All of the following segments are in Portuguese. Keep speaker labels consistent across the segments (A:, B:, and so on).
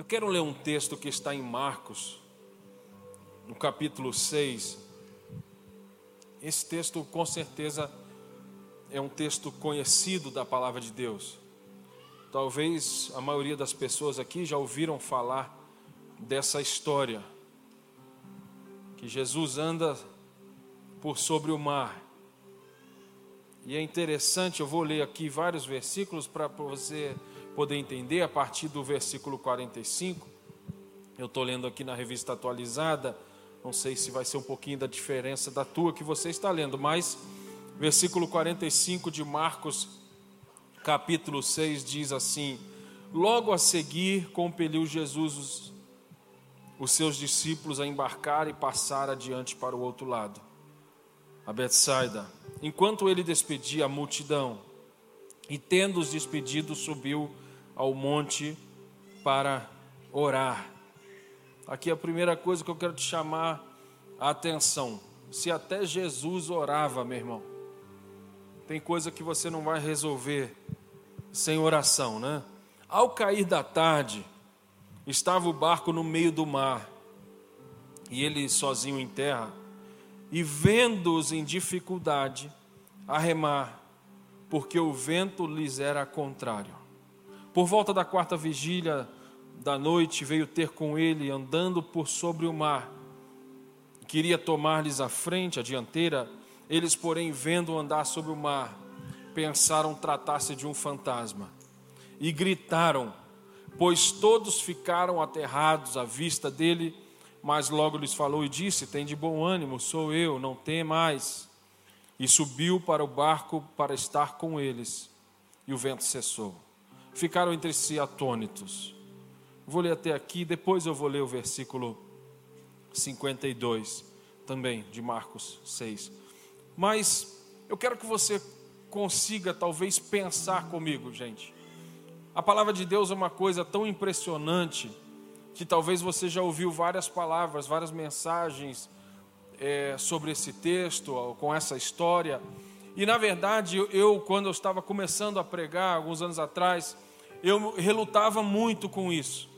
A: Eu quero ler um texto que está em Marcos, no capítulo 6. Esse texto, com certeza, é um texto conhecido da palavra de Deus. Talvez a maioria das pessoas aqui já ouviram falar dessa história. Que Jesus anda por sobre o mar. E é interessante, eu vou ler aqui vários versículos para você poder entender a partir do versículo 45. Eu estou lendo aqui na revista atualizada, não sei se vai ser um pouquinho da diferença da tua que você está lendo, mas versículo 45 de Marcos, capítulo 6, diz assim: Logo a seguir, compeliu Jesus os, os seus discípulos a embarcar e passar adiante para o outro lado, a Betsaida. Enquanto ele despedia a multidão, e tendo-os despedido, subiu ao monte para orar. Aqui a primeira coisa que eu quero te chamar a atenção. Se até Jesus orava, meu irmão, tem coisa que você não vai resolver sem oração, né? Ao cair da tarde, estava o barco no meio do mar, e ele sozinho em terra, e vendo-os em dificuldade, a remar, porque o vento lhes era contrário. Por volta da quarta vigília da noite, veio ter com ele, andando por sobre o mar. Queria tomar-lhes a frente, a dianteira. Eles, porém, vendo andar sobre o mar, pensaram tratar-se de um fantasma. E gritaram, pois todos ficaram aterrados à vista dele. Mas logo lhes falou e disse: Tem de bom ânimo, sou eu, não tem mais. E subiu para o barco para estar com eles. E o vento cessou ficaram entre si atônitos. Vou ler até aqui, depois eu vou ler o versículo 52, também de Marcos 6. Mas eu quero que você consiga talvez pensar comigo, gente. A palavra de Deus é uma coisa tão impressionante que talvez você já ouviu várias palavras, várias mensagens é, sobre esse texto, com essa história. E na verdade, eu, quando eu estava começando a pregar, alguns anos atrás, eu relutava muito com isso.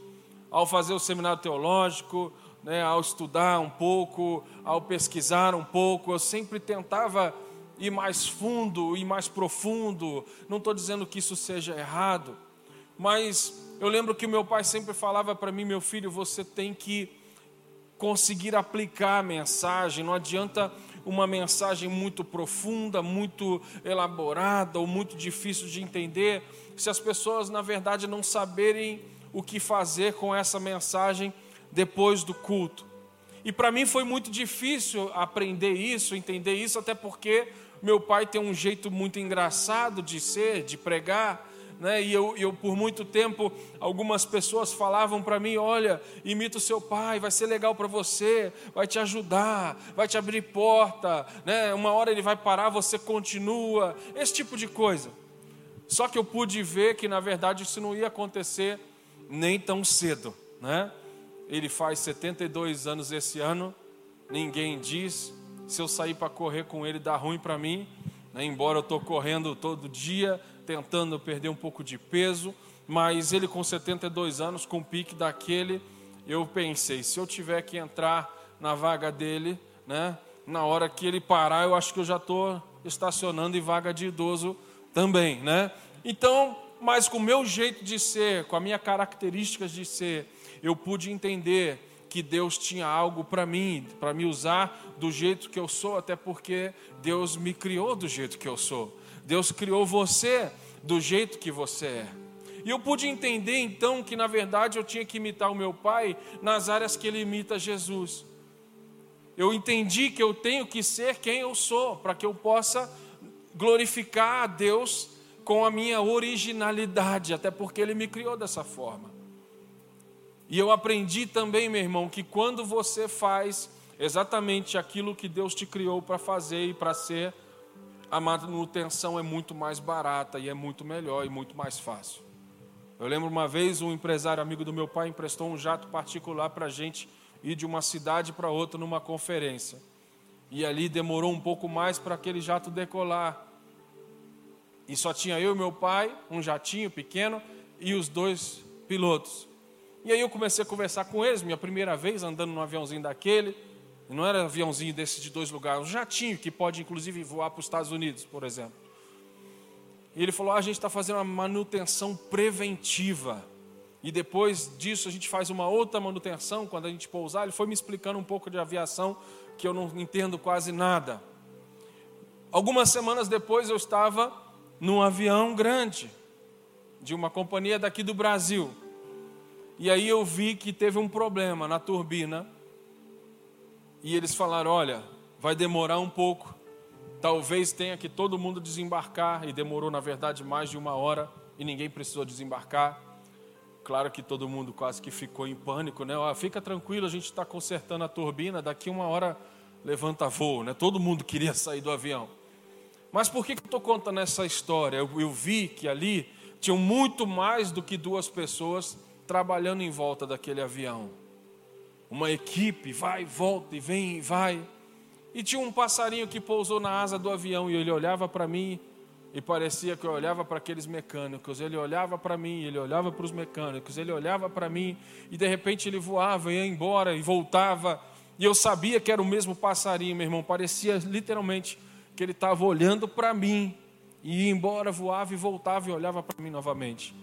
A: Ao fazer o seminário teológico, né, ao estudar um pouco, ao pesquisar um pouco, eu sempre tentava ir mais fundo, ir mais profundo. Não estou dizendo que isso seja errado, mas eu lembro que meu pai sempre falava para mim, meu filho, você tem que conseguir aplicar a mensagem, não adianta uma mensagem muito profunda, muito elaborada ou muito difícil de entender, se as pessoas, na verdade, não saberem o que fazer com essa mensagem depois do culto. E para mim foi muito difícil aprender isso, entender isso, até porque meu pai tem um jeito muito engraçado de ser, de pregar né? E eu, eu, por muito tempo, algumas pessoas falavam para mim: olha, imita o seu pai, vai ser legal para você, vai te ajudar, vai te abrir porta, né? Uma hora ele vai parar, você continua, esse tipo de coisa. Só que eu pude ver que na verdade isso não ia acontecer nem tão cedo, né? Ele faz 72 anos esse ano, ninguém diz. Se eu sair para correr com ele, dá ruim para mim, né? embora eu estou correndo todo dia, tentando perder um pouco de peso, mas ele com 72 anos, com o pique daquele, eu pensei, se eu tiver que entrar na vaga dele, né, na hora que ele parar, eu acho que eu já estou estacionando em vaga de idoso também, né? Então, mas com o meu jeito de ser, com as minhas características de ser, eu pude entender que Deus tinha algo para mim, para me usar do jeito que eu sou, até porque Deus me criou do jeito que eu sou. Deus criou você do jeito que você é. E eu pude entender então que na verdade eu tinha que imitar o meu pai nas áreas que ele imita Jesus. Eu entendi que eu tenho que ser quem eu sou, para que eu possa glorificar a Deus com a minha originalidade, até porque ele me criou dessa forma. E eu aprendi também, meu irmão, que quando você faz exatamente aquilo que Deus te criou para fazer e para ser, a manutenção é muito mais barata e é muito melhor e muito mais fácil. Eu lembro uma vez um empresário amigo do meu pai emprestou um jato particular para a gente ir de uma cidade para outra numa conferência. E ali demorou um pouco mais para aquele jato decolar. E só tinha eu e meu pai, um jatinho pequeno, e os dois pilotos. E aí eu comecei a conversar com eles, minha primeira vez andando num aviãozinho daquele. Não era aviãozinho desse de dois lugares, um jatinho que pode inclusive voar para os Estados Unidos, por exemplo. E ele falou: ah, a gente está fazendo uma manutenção preventiva. E depois disso a gente faz uma outra manutenção quando a gente pousar. Ele foi me explicando um pouco de aviação que eu não entendo quase nada. Algumas semanas depois eu estava num avião grande de uma companhia daqui do Brasil. E aí eu vi que teve um problema na turbina. E eles falaram: olha, vai demorar um pouco. Talvez tenha que todo mundo desembarcar. E demorou, na verdade, mais de uma hora e ninguém precisou desembarcar. Claro que todo mundo quase que ficou em pânico, né? Ah, fica tranquilo, a gente está consertando a turbina, daqui uma hora levanta voo, né? Todo mundo queria sair do avião. Mas por que, que eu estou contando essa história? Eu, eu vi que ali tinham muito mais do que duas pessoas trabalhando em volta daquele avião. Uma equipe vai, volta e vem e vai. E tinha um passarinho que pousou na asa do avião e ele olhava para mim e parecia que eu olhava para aqueles mecânicos, ele olhava para mim, ele olhava para os mecânicos, ele olhava para mim, e de repente ele voava, ia embora e voltava. E eu sabia que era o mesmo passarinho, meu irmão, parecia literalmente que ele estava olhando para mim, e ia embora, voava e voltava e olhava para mim novamente.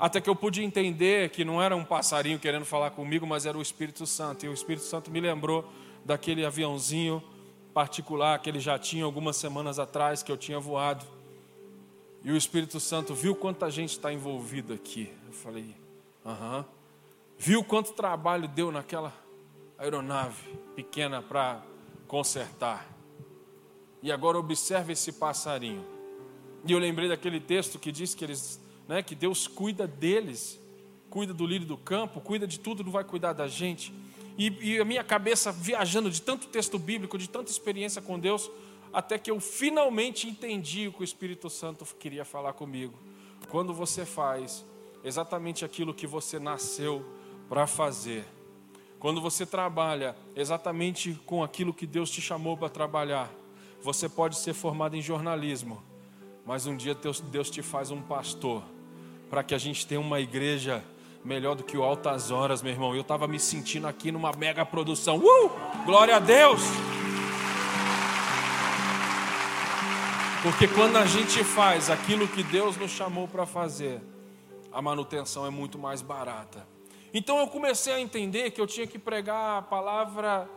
A: Até que eu pude entender que não era um passarinho querendo falar comigo, mas era o Espírito Santo. E o Espírito Santo me lembrou daquele aviãozinho particular que ele já tinha algumas semanas atrás que eu tinha voado. E o Espírito Santo viu quanta gente está envolvida aqui. Eu falei, aham. Viu quanto trabalho deu naquela aeronave pequena para consertar. E agora observe esse passarinho. E eu lembrei daquele texto que diz que eles, né, que Deus cuida deles, cuida do lírio do campo, cuida de tudo, não vai cuidar da gente. E, e a minha cabeça viajando de tanto texto bíblico, de tanta experiência com Deus, até que eu finalmente entendi o que o Espírito Santo queria falar comigo. Quando você faz exatamente aquilo que você nasceu para fazer, quando você trabalha exatamente com aquilo que Deus te chamou para trabalhar, você pode ser formado em jornalismo, mas um dia Deus te faz um pastor, para que a gente tenha uma igreja melhor do que o Altas Horas, meu irmão. Eu estava me sentindo aqui numa mega produção. Uh! Glória a Deus! Porque quando a gente faz aquilo que Deus nos chamou para fazer, a manutenção é muito mais barata. Então eu comecei a entender que eu tinha que pregar a palavra,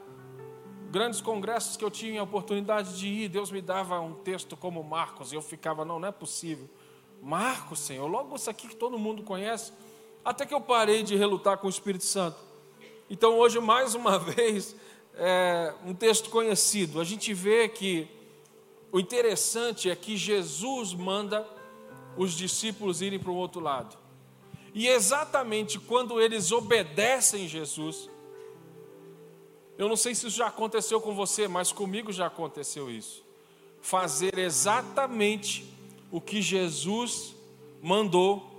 A: grandes congressos que eu tinha a oportunidade de ir, Deus me dava um texto como Marcos, e eu ficava, não, não é possível. Marcos, Senhor, logo isso aqui que todo mundo conhece. Até que eu parei de relutar com o Espírito Santo. Então, hoje, mais uma vez, é um texto conhecido. A gente vê que o interessante é que Jesus manda os discípulos irem para o outro lado. E exatamente quando eles obedecem Jesus, eu não sei se isso já aconteceu com você, mas comigo já aconteceu isso. Fazer exatamente o que Jesus mandou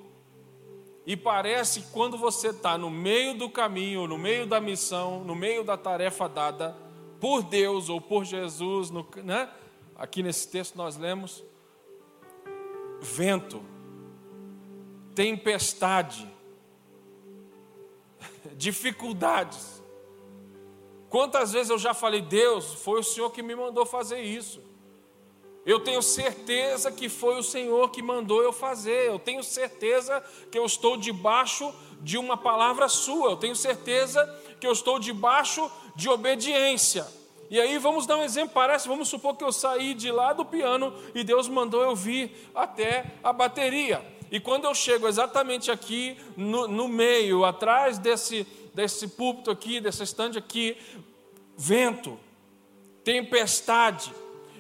A: e parece que quando você está no meio do caminho, no meio da missão, no meio da tarefa dada por Deus ou por Jesus, no, né? aqui nesse texto nós lemos: vento, tempestade, dificuldades. Quantas vezes eu já falei, Deus, foi o Senhor que me mandou fazer isso. Eu tenho certeza que foi o Senhor que mandou eu fazer. Eu tenho certeza que eu estou debaixo de uma palavra sua. Eu tenho certeza que eu estou debaixo de obediência. E aí vamos dar um exemplo, parece, vamos supor que eu saí de lá do piano e Deus mandou eu vir até a bateria. E quando eu chego exatamente aqui no, no meio, atrás desse, desse púlpito aqui, dessa estande aqui, vento, tempestade,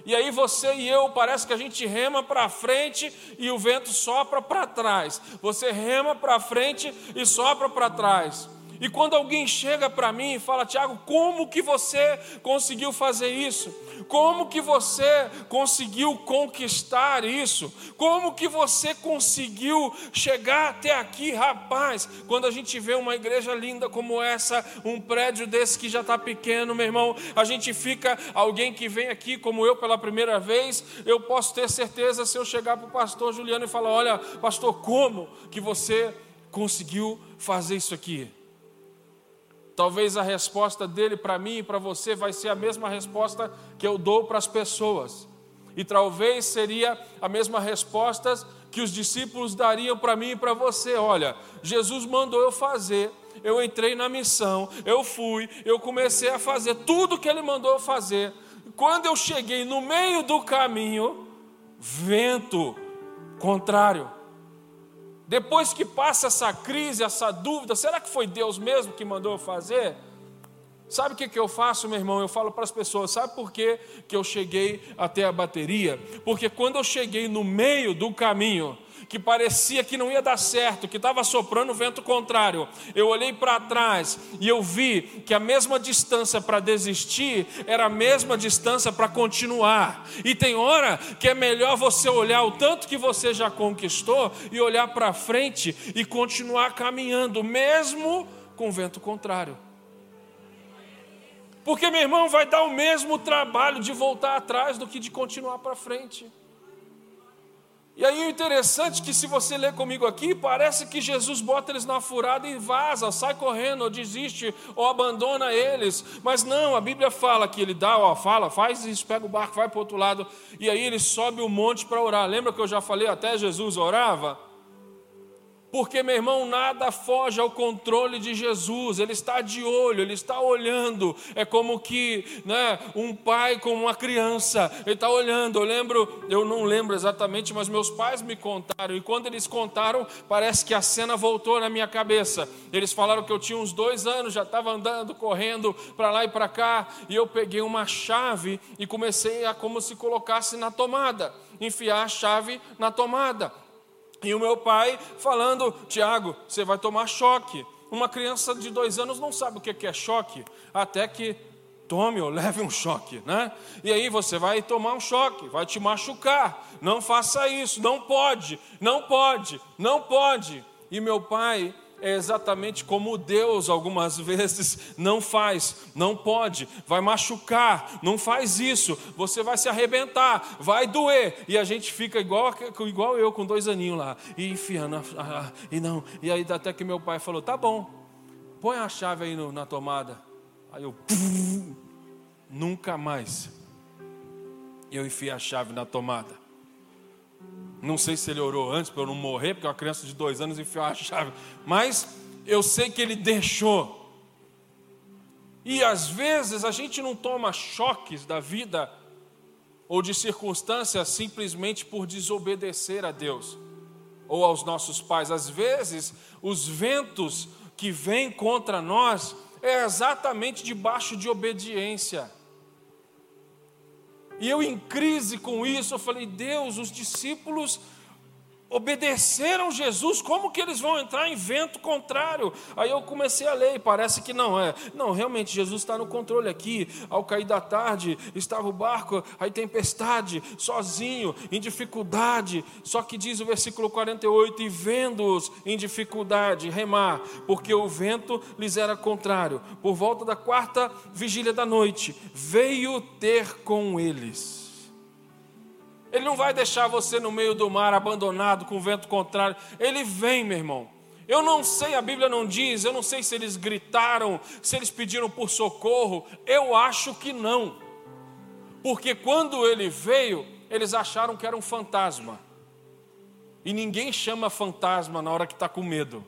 A: e aí você e eu parece que a gente rema para frente e o vento sopra para trás. Você rema para frente e sopra para trás. E quando alguém chega para mim e fala, Tiago, como que você conseguiu fazer isso? Como que você conseguiu conquistar isso? Como que você conseguiu chegar até aqui, rapaz? Quando a gente vê uma igreja linda como essa, um prédio desse que já está pequeno, meu irmão, a gente fica, alguém que vem aqui como eu pela primeira vez, eu posso ter certeza se eu chegar para o pastor Juliano e falar: Olha, pastor, como que você conseguiu fazer isso aqui? Talvez a resposta dele para mim e para você vai ser a mesma resposta que eu dou para as pessoas. E talvez seria a mesma resposta que os discípulos dariam para mim e para você. Olha, Jesus mandou eu fazer, eu entrei na missão, eu fui, eu comecei a fazer tudo que ele mandou eu fazer. Quando eu cheguei no meio do caminho, vento contrário. Depois que passa essa crise, essa dúvida, será que foi Deus mesmo que mandou eu fazer? Sabe o que, que eu faço, meu irmão? Eu falo para as pessoas: sabe por que, que eu cheguei até a bateria? Porque quando eu cheguei no meio do caminho, que parecia que não ia dar certo, que estava soprando o vento contrário, eu olhei para trás e eu vi que a mesma distância para desistir era a mesma distância para continuar. E tem hora que é melhor você olhar o tanto que você já conquistou e olhar para frente e continuar caminhando, mesmo com o vento contrário. Porque, meu irmão, vai dar o mesmo trabalho de voltar atrás do que de continuar para frente. E aí o interessante é que se você ler comigo aqui, parece que Jesus bota eles na furada e vaza, sai correndo, ou desiste, ou abandona eles. Mas não, a Bíblia fala que ele dá, ó, fala, faz isso, pega o barco, vai para o outro lado, e aí ele sobe o monte para orar. Lembra que eu já falei, até Jesus orava? Porque, meu irmão, nada foge ao controle de Jesus, Ele está de olho, Ele está olhando. É como que né, um pai com uma criança, Ele está olhando. Eu lembro, eu não lembro exatamente, mas meus pais me contaram, e quando eles contaram, parece que a cena voltou na minha cabeça. Eles falaram que eu tinha uns dois anos, já estava andando, correndo para lá e para cá, e eu peguei uma chave e comecei a como se colocasse na tomada, enfiar a chave na tomada. E o meu pai falando: Tiago, você vai tomar choque. Uma criança de dois anos não sabe o que é choque, até que tome ou leve um choque, né? E aí você vai tomar um choque, vai te machucar. Não faça isso, não pode, não pode, não pode. E meu pai é exatamente como Deus algumas vezes não faz, não pode, vai machucar, não faz isso, você vai se arrebentar, vai doer, e a gente fica igual, igual eu com dois aninhos lá, e enfiando, e não, e aí até que meu pai falou: tá bom, põe a chave aí no, na tomada, aí eu, nunca mais, eu enfiei a chave na tomada. Não sei se ele orou antes para eu não morrer, porque uma criança de dois anos enfiou a chave. Mas eu sei que ele deixou. E às vezes a gente não toma choques da vida ou de circunstâncias simplesmente por desobedecer a Deus ou aos nossos pais. Às vezes, os ventos que vêm contra nós é exatamente debaixo de obediência. E eu, em crise com isso, eu falei: Deus, os discípulos obedeceram Jesus, como que eles vão entrar em vento contrário? Aí eu comecei a ler, e parece que não é. Não, realmente Jesus está no controle aqui. Ao cair da tarde, estava o barco, aí tempestade, sozinho, em dificuldade. Só que diz o versículo 48: E vendo-os em dificuldade, remar, porque o vento lhes era contrário. Por volta da quarta vigília da noite, veio ter com eles. Ele não vai deixar você no meio do mar abandonado com o vento contrário. Ele vem, meu irmão. Eu não sei, a Bíblia não diz, eu não sei se eles gritaram, se eles pediram por socorro. Eu acho que não. Porque quando ele veio, eles acharam que era um fantasma. E ninguém chama fantasma na hora que está com medo.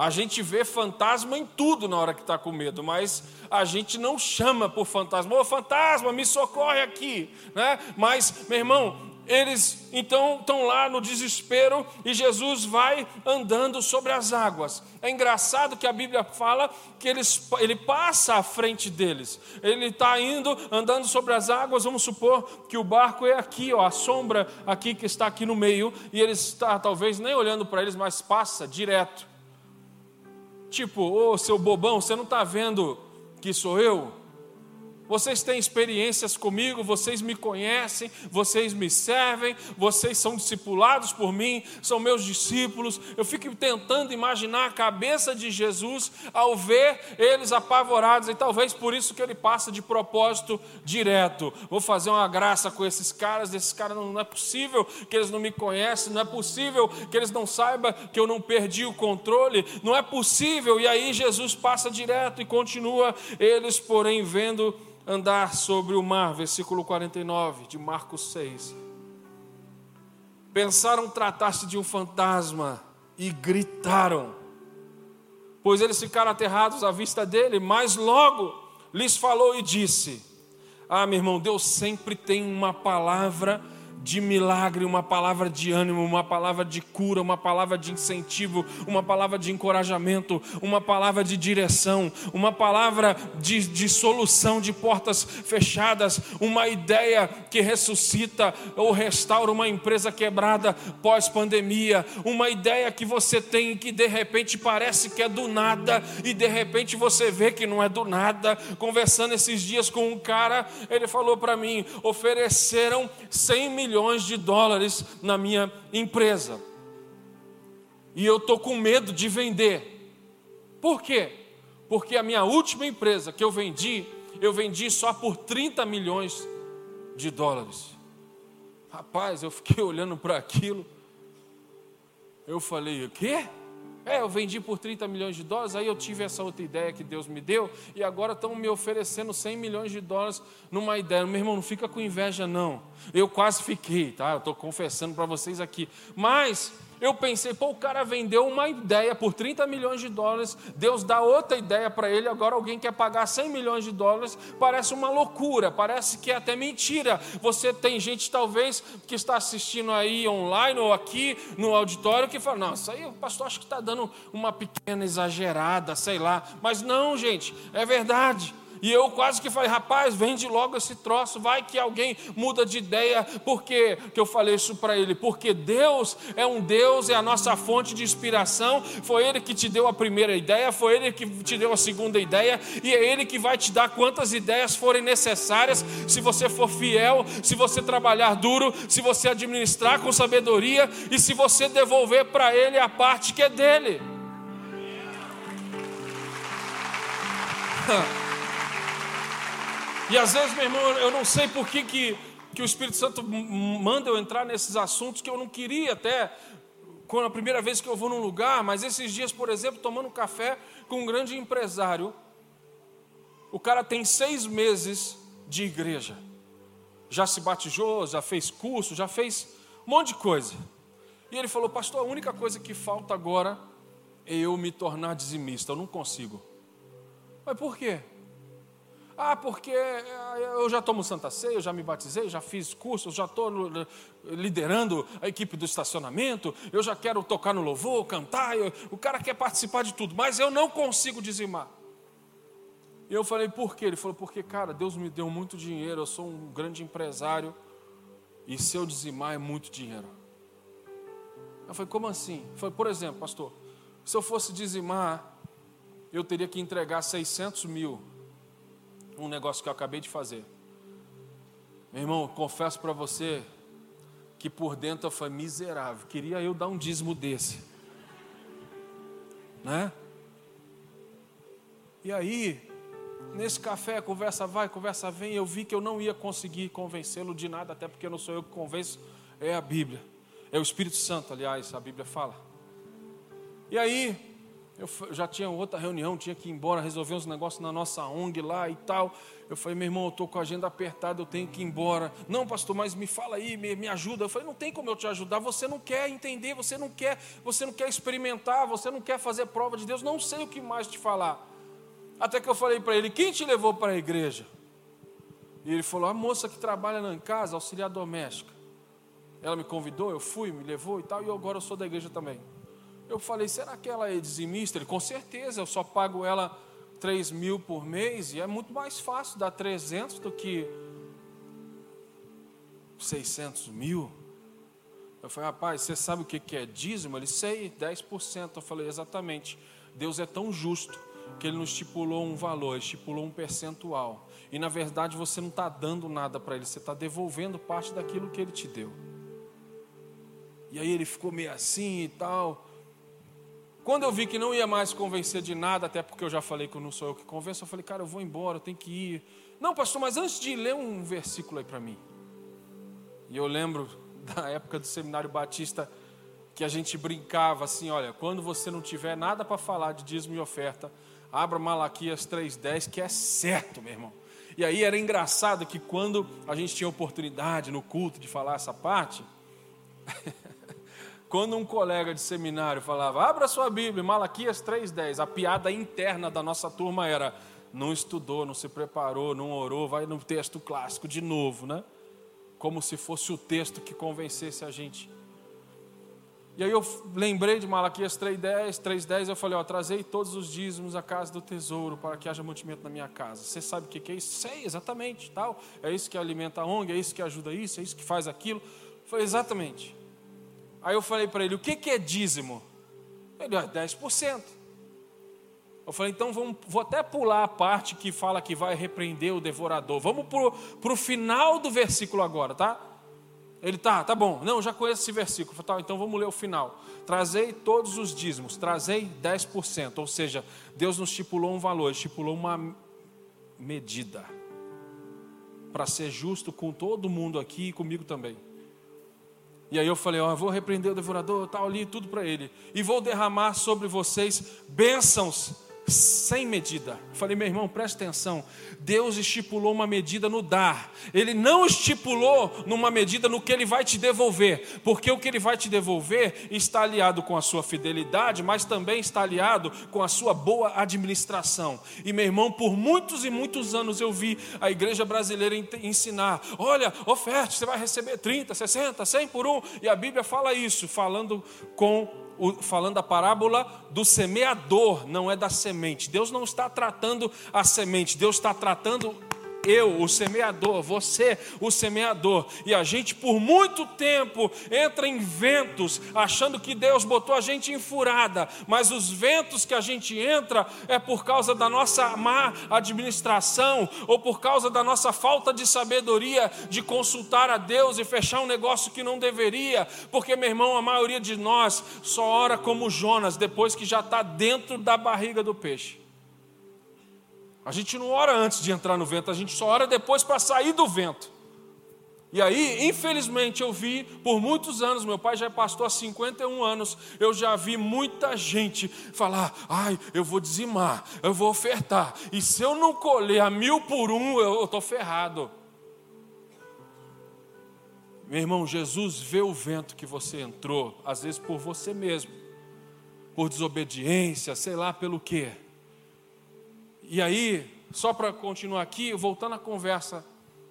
A: A gente vê fantasma em tudo na hora que está com medo, mas a gente não chama por fantasma. Ô fantasma, me socorre aqui. Né? Mas, meu irmão, eles então estão lá no desespero e Jesus vai andando sobre as águas. É engraçado que a Bíblia fala que eles, ele passa à frente deles. Ele está indo, andando sobre as águas. Vamos supor que o barco é aqui, ó, a sombra aqui que está aqui no meio, e ele está talvez nem olhando para eles, mas passa direto. Tipo, ô oh, seu bobão, você não está vendo que sou eu? Vocês têm experiências comigo, vocês me conhecem, vocês me servem, vocês são discipulados por mim, são meus discípulos. Eu fico tentando imaginar a cabeça de Jesus ao ver eles apavorados, e talvez por isso que ele passa de propósito direto. Vou fazer uma graça com esses caras, esses caras não, não é possível que eles não me conhecem, não é possível que eles não saibam que eu não perdi o controle, não é possível. E aí Jesus passa direto e continua, eles, porém, vendo andar sobre o mar, versículo 49 de Marcos 6. Pensaram tratar-se de um fantasma e gritaram, pois eles ficaram aterrados à vista dele, mas logo lhes falou e disse: Ah, meu irmão, Deus sempre tem uma palavra de milagre, uma palavra de ânimo, uma palavra de cura, uma palavra de incentivo, uma palavra de encorajamento, uma palavra de direção, uma palavra de, de solução de portas fechadas, uma ideia que ressuscita ou restaura uma empresa quebrada pós-pandemia, uma ideia que você tem que de repente parece que é do nada e de repente você vê que não é do nada. Conversando esses dias com um cara, ele falou para mim: ofereceram 100 milhões milhões de dólares na minha empresa. E eu estou com medo de vender. Por quê? Porque a minha última empresa que eu vendi, eu vendi só por 30 milhões de dólares. Rapaz, eu fiquei olhando para aquilo. Eu falei, o quê? É, eu vendi por 30 milhões de dólares, aí eu tive essa outra ideia que Deus me deu, e agora estão me oferecendo 100 milhões de dólares numa ideia. Meu irmão, não fica com inveja, não. Eu quase fiquei, tá? Eu estou confessando para vocês aqui. Mas eu pensei, pô, o cara vendeu uma ideia por 30 milhões de dólares, Deus dá outra ideia para ele, agora alguém quer pagar 100 milhões de dólares, parece uma loucura, parece que é até mentira. Você tem gente, talvez, que está assistindo aí online ou aqui no auditório, que fala: não, isso aí o pastor acho que está dando uma pequena exagerada, sei lá. Mas não, gente, é verdade. E eu quase que falei, rapaz, vende logo esse troço, vai que alguém muda de ideia. Por que eu falei isso para ele? Porque Deus é um Deus, é a nossa fonte de inspiração. Foi Ele que te deu a primeira ideia, foi Ele que te deu a segunda ideia, e é Ele que vai te dar quantas ideias forem necessárias, se você for fiel, se você trabalhar duro, se você administrar com sabedoria e se você devolver para Ele a parte que é dele. E às vezes, meu irmão, eu não sei por que, que, que o Espírito Santo manda eu entrar nesses assuntos que eu não queria até, quando a primeira vez que eu vou num lugar, mas esses dias, por exemplo, tomando café com um grande empresário, o cara tem seis meses de igreja, já se batizou, já fez curso, já fez um monte de coisa. E ele falou, pastor, a única coisa que falta agora é eu me tornar dizimista, eu não consigo. Mas por quê? Ah, porque eh, eu já tomo Santa Ceia, eu já me batizei, já fiz cursos, já estou liderando a equipe do estacionamento, eu já quero tocar no louvor, cantar, eu, o cara quer participar de tudo, mas eu não consigo dizimar. E eu falei, por quê? Ele falou, porque, cara, Deus me deu muito dinheiro, eu sou um grande empresário, e se eu dizimar é muito dinheiro. Eu falei, como assim? Foi, por exemplo, pastor, se eu fosse dizimar, eu teria que entregar 600 mil um negócio que eu acabei de fazer. Meu irmão, confesso para você que por dentro eu falei miserável. Queria eu dar um dízimo desse. Né? E aí, nesse café, conversa vai, conversa vem, eu vi que eu não ia conseguir convencê-lo de nada, até porque não sou eu que convenço, é a Bíblia. É o Espírito Santo, aliás, a Bíblia fala. E aí, eu já tinha outra reunião, tinha que ir embora, resolver uns negócios na nossa ONG lá e tal. Eu falei, meu irmão, eu estou com a agenda apertada, eu tenho que ir embora. Não, pastor, mas me fala aí, me, me ajuda. Eu falei, não tem como eu te ajudar, você não quer entender, você não quer, você não quer experimentar, você não quer fazer prova de Deus, não sei o que mais te falar. Até que eu falei para ele, quem te levou para a igreja? E ele falou, a moça que trabalha lá em casa, auxiliar doméstica. Ela me convidou, eu fui, me levou e tal, e agora eu sou da igreja também. Eu falei, será que ela é dizimista? Ele, com certeza, eu só pago ela 3 mil por mês e é muito mais fácil dar 300 do que 600 mil. Eu falei, rapaz, você sabe o que é dízimo? Ele, sei, 10%. Eu falei, exatamente. Deus é tão justo que ele não estipulou um valor, ele estipulou um percentual. E na verdade você não está dando nada para ele, você está devolvendo parte daquilo que ele te deu. E aí ele ficou meio assim e tal. Quando eu vi que não ia mais convencer de nada, até porque eu já falei que não sou eu que convenço, eu falei, cara, eu vou embora, eu tenho que ir. Não, pastor, mas antes de ler um versículo aí para mim. E eu lembro da época do seminário batista que a gente brincava assim, olha, quando você não tiver nada para falar de dízimo e oferta, abra Malaquias 3:10, que é certo, meu irmão. E aí era engraçado que quando a gente tinha oportunidade no culto de falar essa parte, quando um colega de seminário falava, abra sua Bíblia, Malaquias 3,10, a piada interna da nossa turma era, não estudou, não se preparou, não orou, vai no texto clássico de novo, né? Como se fosse o texto que convencesse a gente. E aí eu lembrei de Malaquias 3,10, 3,10, eu falei, ó, trazei todos os dízimos à casa do tesouro para que haja mantimento na minha casa. Você sabe o que é isso? Sei, exatamente, tal. É isso que alimenta a ONG, é isso que ajuda isso, é isso que faz aquilo. Falei, exatamente. Aí eu falei para ele: o que, que é dízimo? Ele, é 10%. Eu falei, então vamos, vou até pular a parte que fala que vai repreender o devorador. Vamos para o final do versículo agora, tá? Ele tá, tá bom. Não, já conheço esse versículo. Falei, tá, então vamos ler o final. Trazei todos os dízimos, trazei 10%. Ou seja, Deus nos estipulou um valor, estipulou uma medida. Para ser justo com todo mundo aqui e comigo também. E aí eu falei, ó, vou repreender o devorador, tal ali, tudo para ele. E vou derramar sobre vocês bênçãos sem medida. falei, meu irmão, preste atenção. Deus estipulou uma medida no dar. Ele não estipulou numa medida no que ele vai te devolver, porque o que ele vai te devolver está aliado com a sua fidelidade, mas também está aliado com a sua boa administração. E meu irmão, por muitos e muitos anos eu vi a igreja brasileira ensinar: olha, oferte, você vai receber 30, 60, 100 por um. E a Bíblia fala isso, falando com falando a parábola do semeador, não é da semente. Deus não está tratando a semente, Deus está tratando eu, o semeador, você, o semeador. E a gente, por muito tempo, entra em ventos, achando que Deus botou a gente em furada, mas os ventos que a gente entra é por causa da nossa má administração, ou por causa da nossa falta de sabedoria de consultar a Deus e fechar um negócio que não deveria, porque, meu irmão, a maioria de nós só ora como Jonas, depois que já está dentro da barriga do peixe. A gente não ora antes de entrar no vento, a gente só ora depois para sair do vento. E aí, infelizmente, eu vi por muitos anos, meu pai já é pastor há 51 anos, eu já vi muita gente falar: ai, eu vou dizimar, eu vou ofertar, e se eu não colher a mil por um, eu estou ferrado. Meu irmão, Jesus vê o vento que você entrou, às vezes por você mesmo, por desobediência, sei lá pelo quê. E aí, só para continuar aqui, voltando à conversa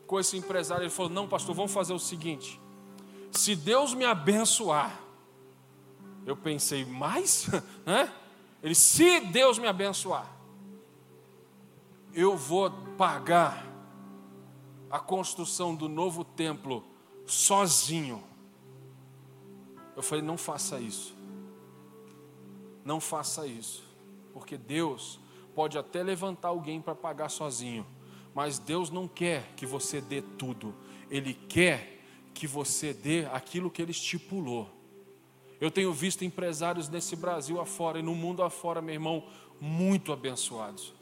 A: com esse empresário, ele falou: Não, pastor, vamos fazer o seguinte. Se Deus me abençoar, eu pensei, mais? Né? Ele, se Deus me abençoar, eu vou pagar a construção do novo templo sozinho. Eu falei, não faça isso. Não faça isso. Porque Deus pode até levantar alguém para pagar sozinho, mas Deus não quer que você dê tudo, Ele quer que você dê aquilo que Ele estipulou. Eu tenho visto empresários nesse Brasil afora e no mundo afora, meu irmão, muito abençoados.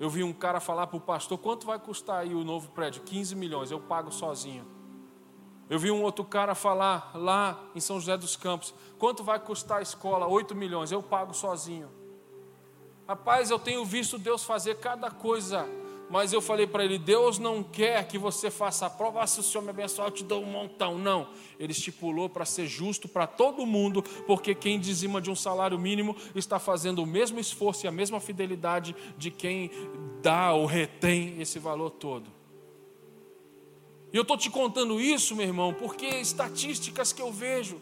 A: Eu vi um cara falar para o pastor: quanto vai custar aí o novo prédio? 15 milhões, eu pago sozinho. Eu vi um outro cara falar lá em São José dos Campos: quanto vai custar a escola? 8 milhões, eu pago sozinho. Rapaz, eu tenho visto Deus fazer cada coisa, mas eu falei para ele: Deus não quer que você faça a prova, ah, se o Senhor me abençoar, eu te dou um montão. Não, ele estipulou para ser justo para todo mundo, porque quem dizima de um salário mínimo está fazendo o mesmo esforço e a mesma fidelidade de quem dá ou retém esse valor todo. E eu estou te contando isso, meu irmão, porque estatísticas que eu vejo,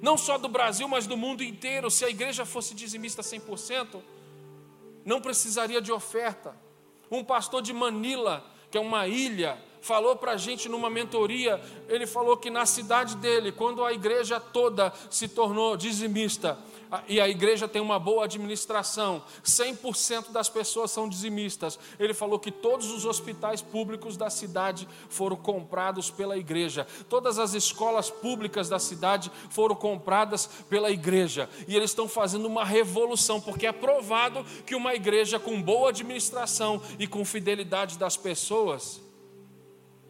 A: não só do Brasil, mas do mundo inteiro, se a igreja fosse dizimista 100%, não precisaria de oferta. Um pastor de Manila, que é uma ilha, falou para a gente numa mentoria, ele falou que na cidade dele, quando a igreja toda se tornou dizimista, e a igreja tem uma boa administração, 100% das pessoas são dizimistas. Ele falou que todos os hospitais públicos da cidade foram comprados pela igreja, todas as escolas públicas da cidade foram compradas pela igreja, e eles estão fazendo uma revolução, porque é provado que uma igreja com boa administração e com fidelidade das pessoas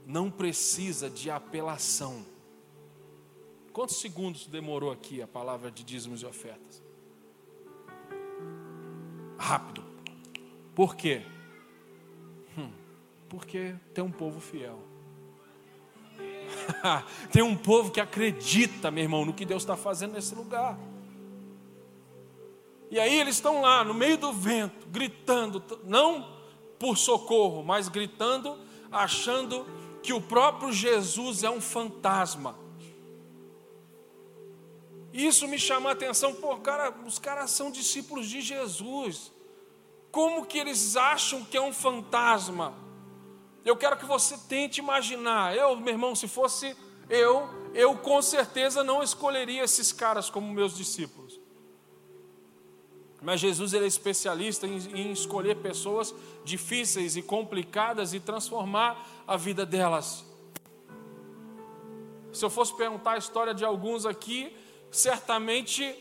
A: não precisa de apelação. Quantos segundos demorou aqui a palavra de dízimos e ofertas? Rápido. Por quê? Hum, porque tem um povo fiel. tem um povo que acredita, meu irmão, no que Deus está fazendo nesse lugar. E aí eles estão lá, no meio do vento, gritando, não por socorro, mas gritando, achando que o próprio Jesus é um fantasma. Isso me chamou a atenção, pô, cara, os caras são discípulos de Jesus. Como que eles acham que é um fantasma? Eu quero que você tente imaginar. Eu, meu irmão, se fosse eu, eu com certeza não escolheria esses caras como meus discípulos. Mas Jesus ele é especialista em, em escolher pessoas difíceis e complicadas e transformar a vida delas. Se eu fosse perguntar a história de alguns aqui, certamente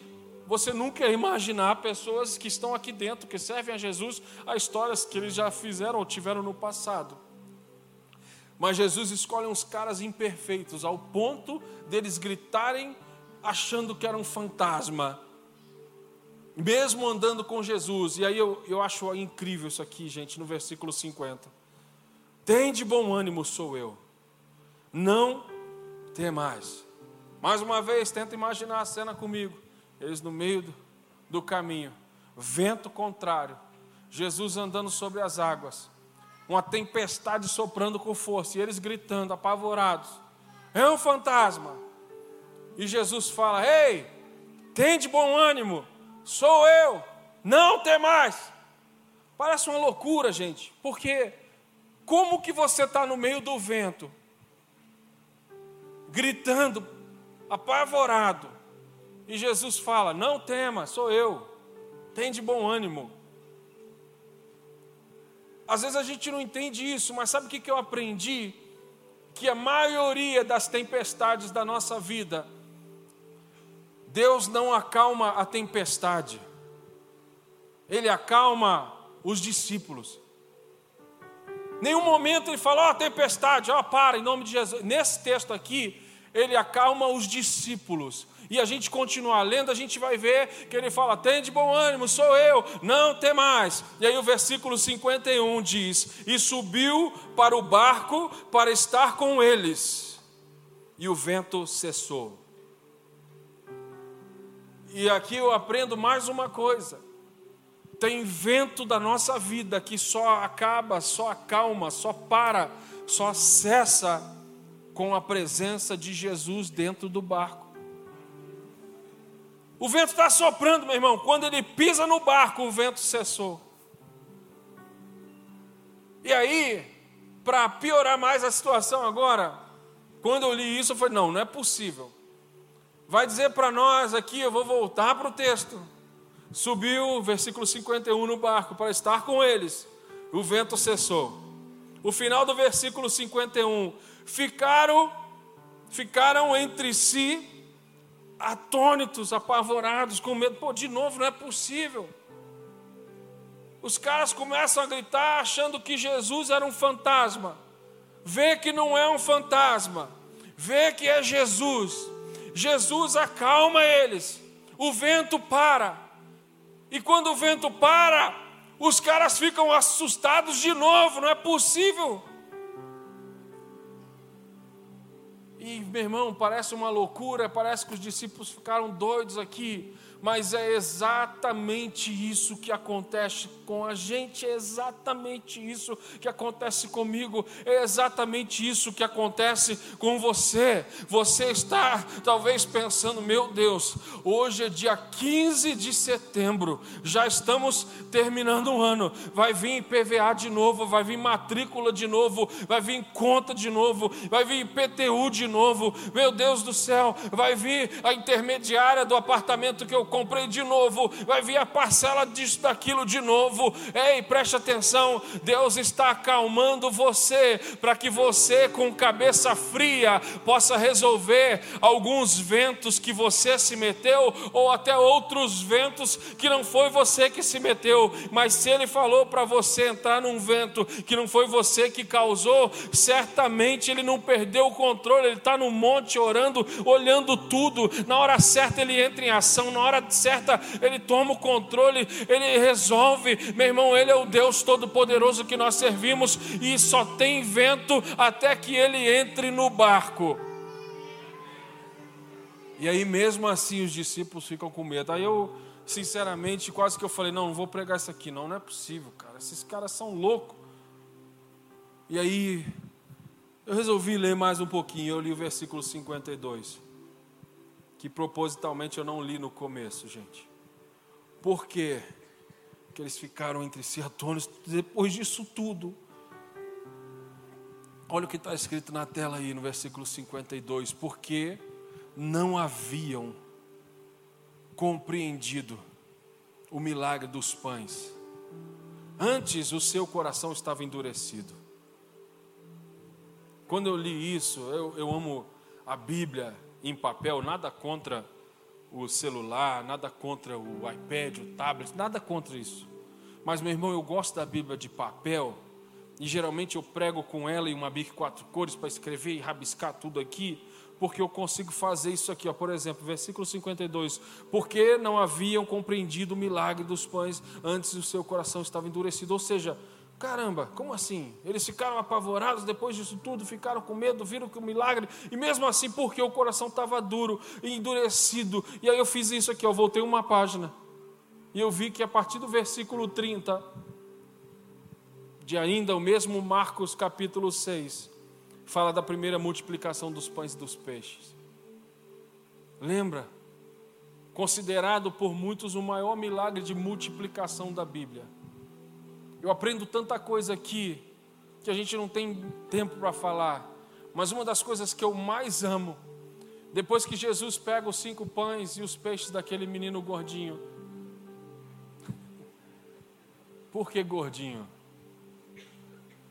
A: você nunca ia imaginar pessoas que estão aqui dentro, que servem a Jesus, a histórias que eles já fizeram ou tiveram no passado. Mas Jesus escolhe uns caras imperfeitos, ao ponto deles gritarem achando que era um fantasma, mesmo andando com Jesus. E aí eu, eu acho incrível isso aqui, gente, no versículo 50. Tem de bom ânimo, sou eu, não tem mais. Mais uma vez, tenta imaginar a cena comigo. Eles no meio do, do caminho, vento contrário, Jesus andando sobre as águas, uma tempestade soprando com força, e eles gritando, apavorados: É um fantasma. E Jesus fala: Ei, tem de bom ânimo, sou eu, não tem mais. Parece uma loucura, gente, porque como que você está no meio do vento, gritando apavorado. E Jesus fala: Não tema, sou eu. Tem de bom ânimo. Às vezes a gente não entende isso, mas sabe o que eu aprendi? Que a maioria das tempestades da nossa vida, Deus não acalma a tempestade, Ele acalma os discípulos. Nenhum momento ele fala, ó, oh, tempestade, ó, oh, para, em nome de Jesus. Nesse texto aqui, ele acalma os discípulos. E a gente continua lendo, a gente vai ver que ele fala: tem de bom ânimo, sou eu, não tem mais. E aí o versículo 51 diz: E subiu para o barco para estar com eles, e o vento cessou. E aqui eu aprendo mais uma coisa: tem vento da nossa vida que só acaba, só acalma, só para, só cessa com a presença de Jesus dentro do barco. O vento está soprando, meu irmão. Quando ele pisa no barco, o vento cessou. E aí, para piorar mais a situação agora, quando eu li isso, eu falei: não, não é possível. Vai dizer para nós aqui, eu vou voltar para o texto. Subiu, versículo 51, no barco para estar com eles. O vento cessou. O final do versículo 51 ficaram, ficaram entre si atônitos, apavorados, com medo. Pô, de novo, não é possível. Os caras começam a gritar achando que Jesus era um fantasma. Vê que não é um fantasma. Vê que é Jesus. Jesus acalma eles. O vento para. E quando o vento para, os caras ficam assustados de novo. Não é possível. E, meu irmão, parece uma loucura, parece que os discípulos ficaram doidos aqui, mas é exatamente isso que acontece com a gente, é exatamente isso que acontece comigo, é exatamente isso que acontece com você. Você está talvez pensando, meu Deus, hoje é dia 15 de setembro, já estamos terminando o ano, vai vir PVA de novo, vai vir matrícula de novo, vai vir conta de novo, vai vir IPTU de novo, meu Deus do céu, vai vir a intermediária do apartamento que eu comprei de novo, vai vir a parcela disso, daquilo de novo. Ei, preste atenção, Deus está acalmando você para que você, com cabeça fria, possa resolver alguns ventos que você se meteu, ou até outros ventos que não foi você que se meteu, mas se Ele falou para você entrar num vento que não foi você que causou, certamente Ele não perdeu o controle, Ele está no monte orando, olhando tudo, na hora certa Ele entra em ação, na hora certa Ele toma o controle, Ele resolve, meu irmão, Ele é o Deus Todo-Poderoso que nós servimos e só tem vento até que Ele entre no barco. E aí, mesmo assim, os discípulos ficam com medo. Aí eu, sinceramente, quase que eu falei: não, não vou pregar isso aqui, não, não é possível, cara. Esses caras são loucos. E aí, eu resolvi ler mais um pouquinho. Eu li o versículo 52, que propositalmente eu não li no começo, gente. Por quê? Porque eles ficaram entre si atônitos depois disso tudo. Olha o que está escrito na tela aí no versículo 52. Porque não haviam compreendido o milagre dos pães. Antes o seu coração estava endurecido. Quando eu li isso, eu, eu amo a Bíblia em papel, nada contra o celular, nada contra o iPad, o tablet, nada contra isso. Mas, meu irmão, eu gosto da Bíblia de papel e geralmente eu prego com ela em uma Bíblia quatro cores para escrever e rabiscar tudo aqui, porque eu consigo fazer isso aqui, ó. por exemplo, versículo 52. Porque não haviam compreendido o milagre dos pães, antes o seu coração estava endurecido. Ou seja, caramba, como assim? Eles ficaram apavorados depois disso tudo, ficaram com medo, viram que o milagre, e mesmo assim, porque o coração estava duro e endurecido. E aí eu fiz isso aqui, eu voltei uma página. E eu vi que a partir do versículo 30, de ainda o mesmo Marcos capítulo 6, fala da primeira multiplicação dos pães e dos peixes. Lembra? Considerado por muitos o maior milagre de multiplicação da Bíblia. Eu aprendo tanta coisa aqui que a gente não tem tempo para falar, mas uma das coisas que eu mais amo, depois que Jesus pega os cinco pães e os peixes daquele menino gordinho. Por que gordinho?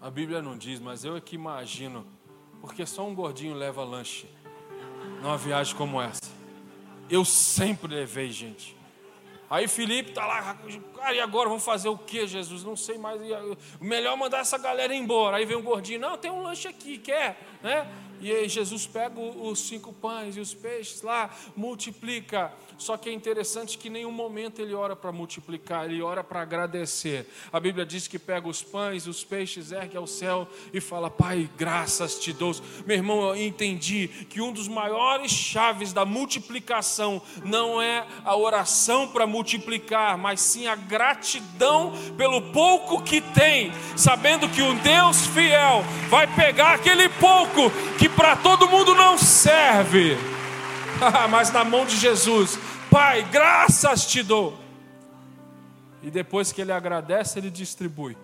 A: A Bíblia não diz, mas eu é que imagino porque só um gordinho leva lanche numa viagem como essa. Eu sempre levei, gente. Aí Felipe tá lá, cara, e agora vamos fazer o que, Jesus? Não sei mais. Melhor mandar essa galera embora. Aí vem um gordinho, não, tem um lanche aqui, quer? Né? E aí Jesus pega os cinco pães e os peixes lá, multiplica. Só que é interessante que em nenhum momento ele ora para multiplicar, ele ora para agradecer. A Bíblia diz que pega os pães, os peixes, ergue ao céu e fala: Pai, graças te dou. Meu irmão, eu entendi que um dos maiores chaves da multiplicação não é a oração para multiplicar, mas sim a gratidão pelo pouco que tem, sabendo que um Deus fiel vai pegar aquele pouco que para todo mundo não serve, mas na mão de Jesus, Pai, graças te dou. E depois que ele agradece, ele distribui.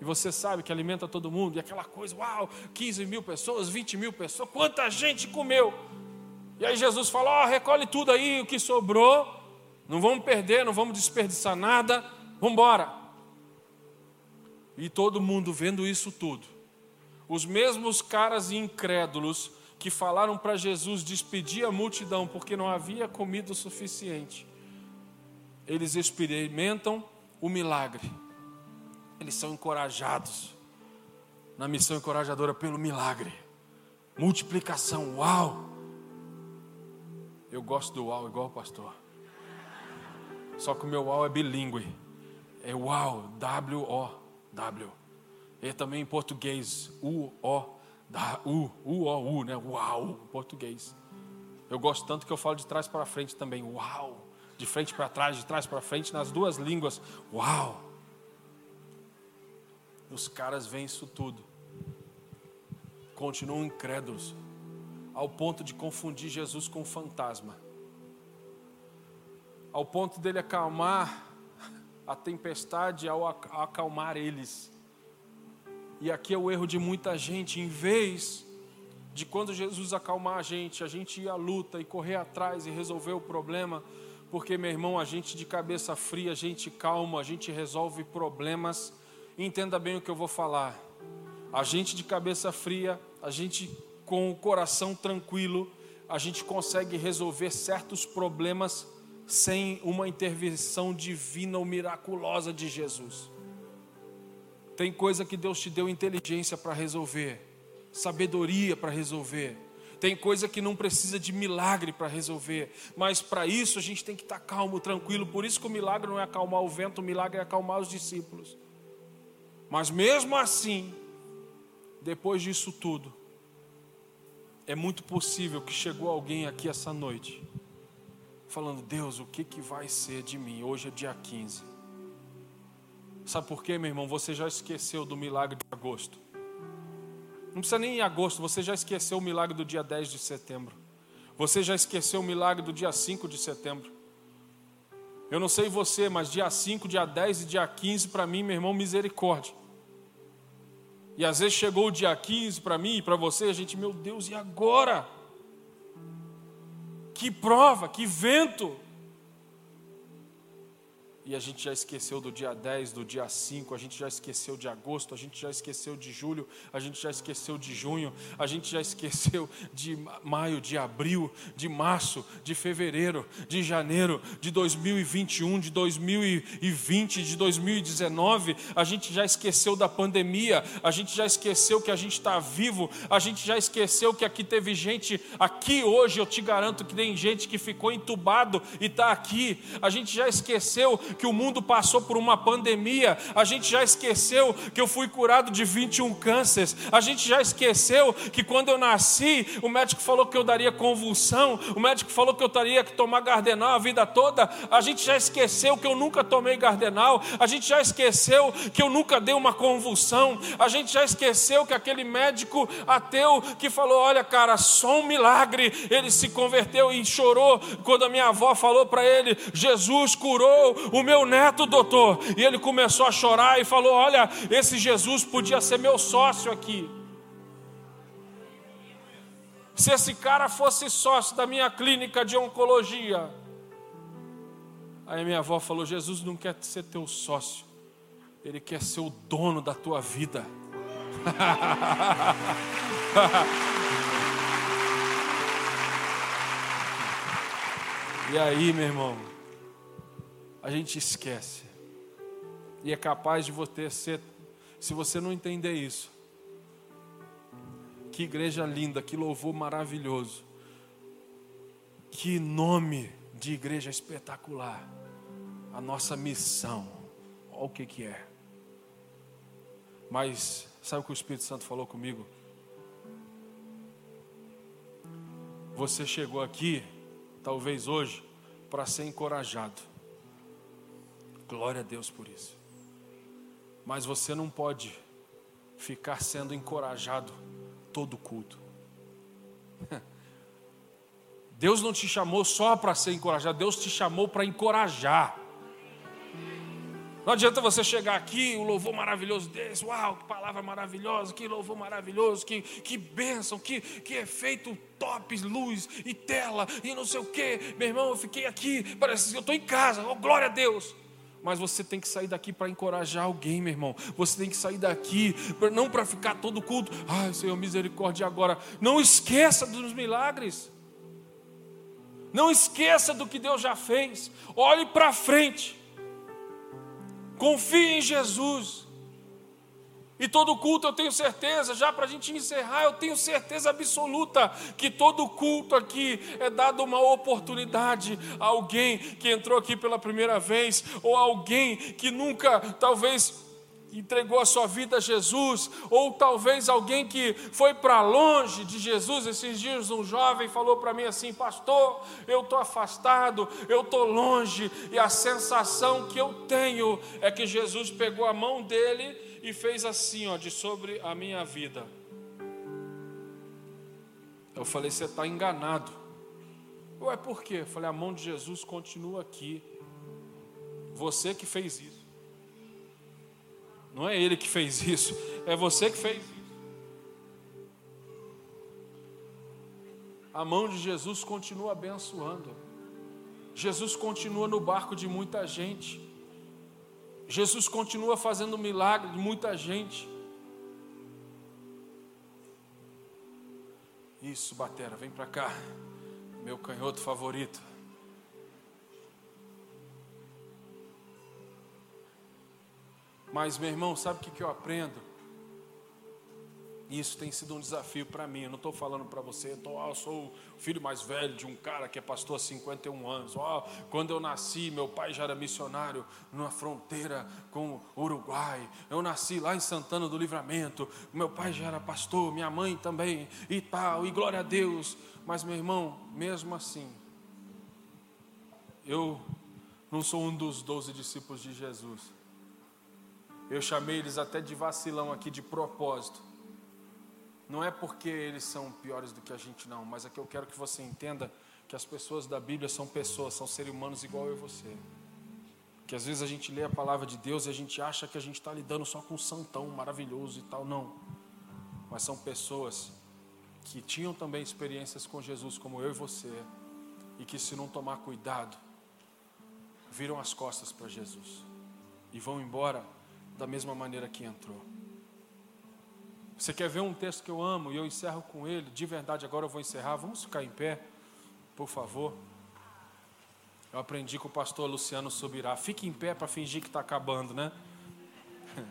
A: E você sabe que alimenta todo mundo, e aquela coisa, uau, 15 mil pessoas, 20 mil pessoas, quanta gente comeu. E aí Jesus falou: oh, recolhe tudo aí, o que sobrou, não vamos perder, não vamos desperdiçar nada, vamos embora. E todo mundo vendo isso tudo, os mesmos caras incrédulos que falaram para Jesus despedir a multidão porque não havia comida o suficiente, eles experimentam o milagre, eles são encorajados na missão encorajadora pelo milagre, multiplicação, uau! Eu gosto do uau igual o pastor, só que o meu uau é bilíngue, é uau, W-O-W. E também em português, U-O, da U, U-O-U, né? Uau, português. Eu gosto tanto que eu falo de trás para frente também, uau. De frente para trás, de trás para frente, nas duas línguas, uau. Os caras veem isso tudo. Continuam incrédulos, ao ponto de confundir Jesus com um fantasma. Ao ponto dele acalmar a tempestade ao acalmar eles. E aqui é o erro de muita gente, em vez de quando Jesus acalmar a gente, a gente ir à luta e correr atrás e resolver o problema, Porque, meu irmão, a gente de cabeça fria, a gente calmo, a gente resolve problemas. Entenda bem o que eu vou falar. A gente de cabeça fria, a gente com o coração tranquilo, a gente consegue resolver certos problemas sem uma intervenção divina ou miraculosa de Jesus. Tem coisa que Deus te deu inteligência para resolver, sabedoria para resolver. Tem coisa que não precisa de milagre para resolver, mas para isso a gente tem que estar tá calmo, tranquilo. Por isso que o milagre não é acalmar o vento, o milagre é acalmar os discípulos. Mas mesmo assim, depois disso tudo, é muito possível que chegou alguém aqui essa noite, falando: Deus, o que, que vai ser de mim? Hoje é dia 15. Sabe por quê, meu irmão? Você já esqueceu do milagre de agosto. Não precisa nem em agosto, você já esqueceu o milagre do dia 10 de setembro. Você já esqueceu o milagre do dia 5 de setembro. Eu não sei você, mas dia 5, dia 10 e dia 15 para mim, meu irmão, misericórdia. E às vezes chegou o dia 15 para mim e para você, a gente, meu Deus, e agora? Que prova, que vento. E a gente já esqueceu do dia 10, do dia 5, a gente já esqueceu de agosto, a gente já esqueceu de julho, a gente já esqueceu de junho, a gente já esqueceu de maio, de abril, de março, de fevereiro, de janeiro, de 2021, de 2020, de 2019, a gente já esqueceu da pandemia, a gente já esqueceu que a gente está vivo, a gente já esqueceu que aqui teve gente, aqui hoje eu te garanto que tem gente que ficou entubado e está aqui, a gente já esqueceu que o mundo passou por uma pandemia, a gente já esqueceu que eu fui curado de 21 cânceres, a gente já esqueceu que quando eu nasci, o médico falou que eu daria convulsão, o médico falou que eu teria que tomar gardenal a vida toda, a gente já esqueceu que eu nunca tomei gardenal, a gente já esqueceu que eu nunca dei uma convulsão, a gente já esqueceu que aquele médico ateu que falou: Olha, cara, só um milagre, ele se converteu e chorou quando a minha avó falou para ele: Jesus curou o meu neto, doutor. E ele começou a chorar e falou: Olha, esse Jesus podia ser meu sócio aqui. Se esse cara fosse sócio da minha clínica de oncologia. Aí minha avó falou: Jesus não quer ser teu sócio, ele quer ser o dono da tua vida. e aí, meu irmão? A gente esquece. E é capaz de você ser, se você não entender isso. Que igreja linda, que louvor maravilhoso. Que nome de igreja espetacular. A nossa missão. Olha o que, que é. Mas sabe o que o Espírito Santo falou comigo? Você chegou aqui, talvez hoje, para ser encorajado. Glória a Deus por isso. Mas você não pode ficar sendo encorajado todo culto. Deus não te chamou só para ser encorajado, Deus te chamou para encorajar. Não adianta você chegar aqui, o louvor maravilhoso desse, uau, que palavra maravilhosa, que louvor maravilhoso, que, que bênção, que, que efeito top, luz e tela e não sei o que. Meu irmão, eu fiquei aqui, parece que eu estou em casa, oh, glória a Deus. Mas você tem que sair daqui para encorajar alguém, meu irmão. Você tem que sair daqui, não para ficar todo culto. Ai, Senhor, misericórdia agora. Não esqueça dos milagres. Não esqueça do que Deus já fez. Olhe para frente. Confie em Jesus. E todo culto eu tenho certeza, já para a gente encerrar, eu tenho certeza absoluta que todo culto aqui é dado uma oportunidade a alguém que entrou aqui pela primeira vez, ou alguém que nunca, talvez, entregou a sua vida a Jesus, ou talvez alguém que foi para longe de Jesus. Esses dias, um jovem falou para mim assim: Pastor, eu estou afastado, eu estou longe, e a sensação que eu tenho é que Jesus pegou a mão dele e fez assim, ó, de sobre a minha vida. Eu falei, você está enganado. Ué, por quê? Eu falei, a mão de Jesus continua aqui. Você que fez isso. Não é ele que fez isso, é você que fez isso. A mão de Jesus continua abençoando. Jesus continua no barco de muita gente. Jesus continua fazendo milagre de muita gente. Isso, Batera, vem para cá. Meu canhoto favorito. Mas, meu irmão, sabe o que eu aprendo? Isso tem sido um desafio para mim. Eu não estou falando para você, tô, oh, eu sou o filho mais velho de um cara que é pastor há 51 anos. Oh, quando eu nasci, meu pai já era missionário na fronteira com o Uruguai. Eu nasci lá em Santana do Livramento. Meu pai já era pastor, minha mãe também, e tal, e glória a Deus. Mas, meu irmão, mesmo assim, eu não sou um dos doze discípulos de Jesus. Eu chamei eles até de vacilão aqui de propósito não é porque eles são piores do que a gente, não, mas é que eu quero que você entenda que as pessoas da Bíblia são pessoas, são seres humanos igual eu e você. Que às vezes a gente lê a palavra de Deus e a gente acha que a gente está lidando só com um santão maravilhoso e tal. Não. Mas são pessoas que tinham também experiências com Jesus, como eu e você, e que se não tomar cuidado, viram as costas para Jesus e vão embora da mesma maneira que entrou. Você quer ver um texto que eu amo e eu encerro com ele? De verdade, agora eu vou encerrar. Vamos ficar em pé, por favor. Eu aprendi com o pastor Luciano Subirá. Fique em pé para fingir que está acabando, né?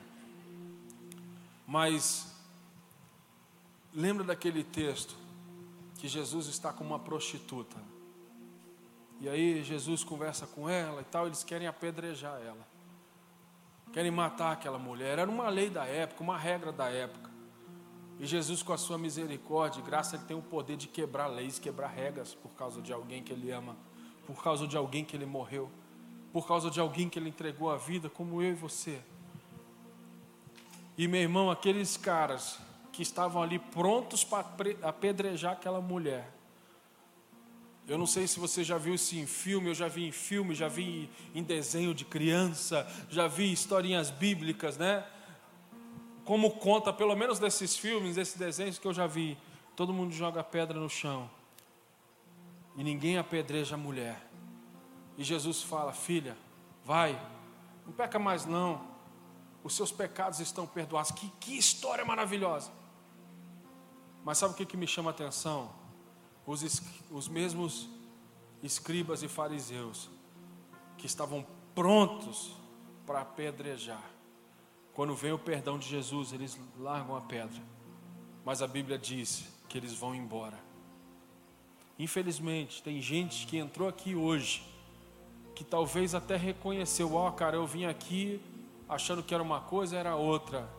A: Mas lembra daquele texto que Jesus está com uma prostituta. E aí Jesus conversa com ela e tal, eles querem apedrejar ela. Querem matar aquela mulher. Era uma lei da época, uma regra da época. E Jesus, com a sua misericórdia e graça, ele tem o poder de quebrar leis, quebrar regras por causa de alguém que ele ama, por causa de alguém que ele morreu, por causa de alguém que ele entregou a vida, como eu e você. E meu irmão, aqueles caras que estavam ali prontos para apedrejar aquela mulher. Eu não sei se você já viu isso em filme, eu já vi em filme, já vi em desenho de criança, já vi historinhas bíblicas, né? Como conta, pelo menos desses filmes, desses desenhos que eu já vi, todo mundo joga pedra no chão e ninguém apedreja a mulher. E Jesus fala: Filha, vai, não peca mais não, os seus pecados estão perdoados. Que, que história maravilhosa! Mas sabe o que, que me chama a atenção? Os, os mesmos escribas e fariseus que estavam prontos para apedrejar quando vem o perdão de Jesus, eles largam a pedra. Mas a Bíblia diz que eles vão embora. Infelizmente, tem gente que entrou aqui hoje, que talvez até reconheceu: Ó, oh, cara, eu vim aqui achando que era uma coisa, era outra.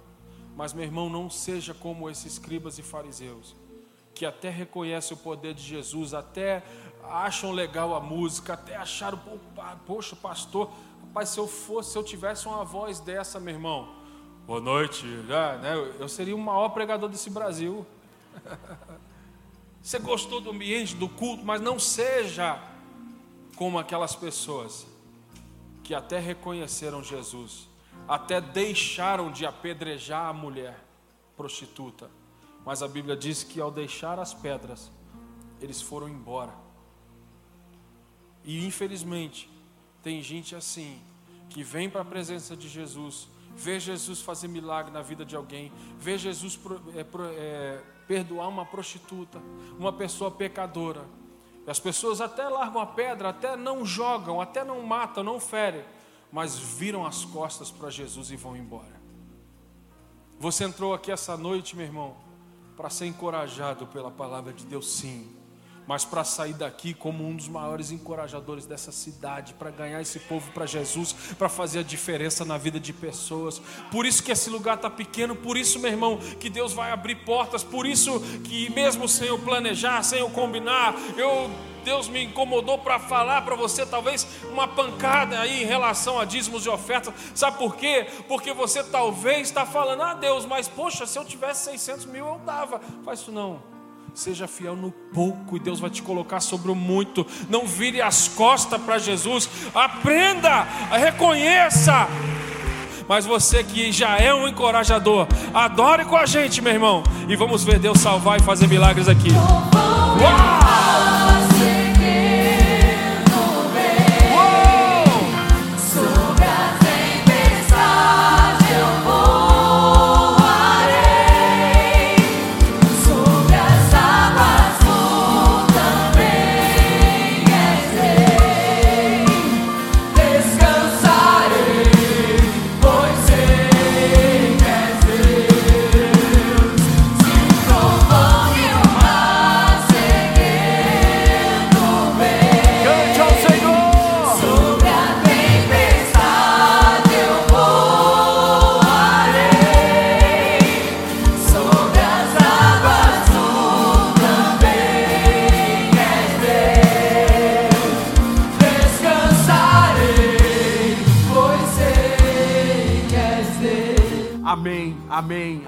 A: Mas, meu irmão, não seja como esses escribas e fariseus, que até reconhecem o poder de Jesus, até acham legal a música, até acharam, poxa, pastor, rapaz, se eu fosse, se eu tivesse uma voz dessa, meu irmão, Boa noite. Já, né? Eu seria o maior pregador desse Brasil. Você gostou do ambiente, do culto, mas não seja como aquelas pessoas que até reconheceram Jesus, até deixaram de apedrejar a mulher prostituta. Mas a Bíblia diz que ao deixar as pedras, eles foram embora. E infelizmente, tem gente assim, que vem para a presença de Jesus ver Jesus fazer milagre na vida de alguém, ver Jesus é, é, perdoar uma prostituta, uma pessoa pecadora. As pessoas até largam a pedra, até não jogam, até não matam, não ferem, mas viram as costas para Jesus e vão embora. Você entrou aqui essa noite, meu irmão, para ser encorajado pela palavra de Deus, sim mas para sair daqui como um dos maiores encorajadores dessa cidade, para ganhar esse povo para Jesus, para fazer a diferença na vida de pessoas. Por isso que esse lugar está pequeno, por isso, meu irmão, que Deus vai abrir portas, por isso que mesmo sem eu planejar, sem eu combinar, eu Deus me incomodou para falar para você, talvez uma pancada aí em relação a dízimos e ofertas. Sabe por quê? Porque você talvez está falando, ah Deus, mas poxa, se eu tivesse 600 mil eu dava. Faz isso não. Seja fiel no pouco e Deus vai te colocar sobre o muito. Não vire as costas para Jesus. Aprenda, reconheça. Mas você que já é um encorajador, adore com a gente, meu irmão. E vamos ver Deus salvar e fazer milagres aqui. Uau!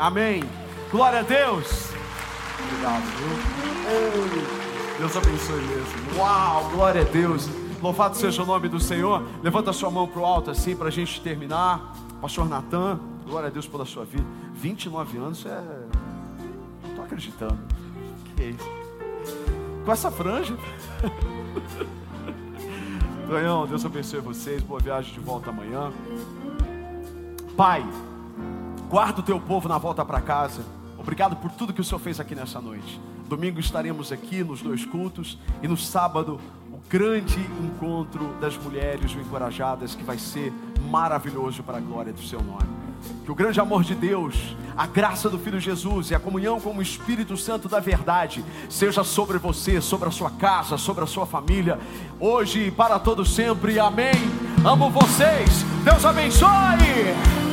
B: Amém. Glória a Deus. Obrigado? Deus abençoe mesmo. Uau, glória a Deus. Louvado seja o nome do Senhor. Levanta sua mão para o alto assim para a gente terminar. Pastor Natan, glória a Deus pela sua vida. 29 anos é. Não estou acreditando. Que é isso? Com essa franja. Tonhão, Deus abençoe vocês. Boa viagem de volta amanhã. Pai, guarda o teu povo na volta para casa. Obrigado por tudo que o Senhor fez aqui nessa noite. Domingo estaremos aqui nos dois cultos e no sábado o grande encontro das mulheres encorajadas que vai ser maravilhoso para a glória do seu nome. Que o grande amor de Deus, a graça do Filho Jesus e a comunhão com o Espírito Santo da verdade seja sobre você, sobre a sua casa, sobre a sua família, hoje e para todo sempre. Amém. Amo vocês. Deus abençoe.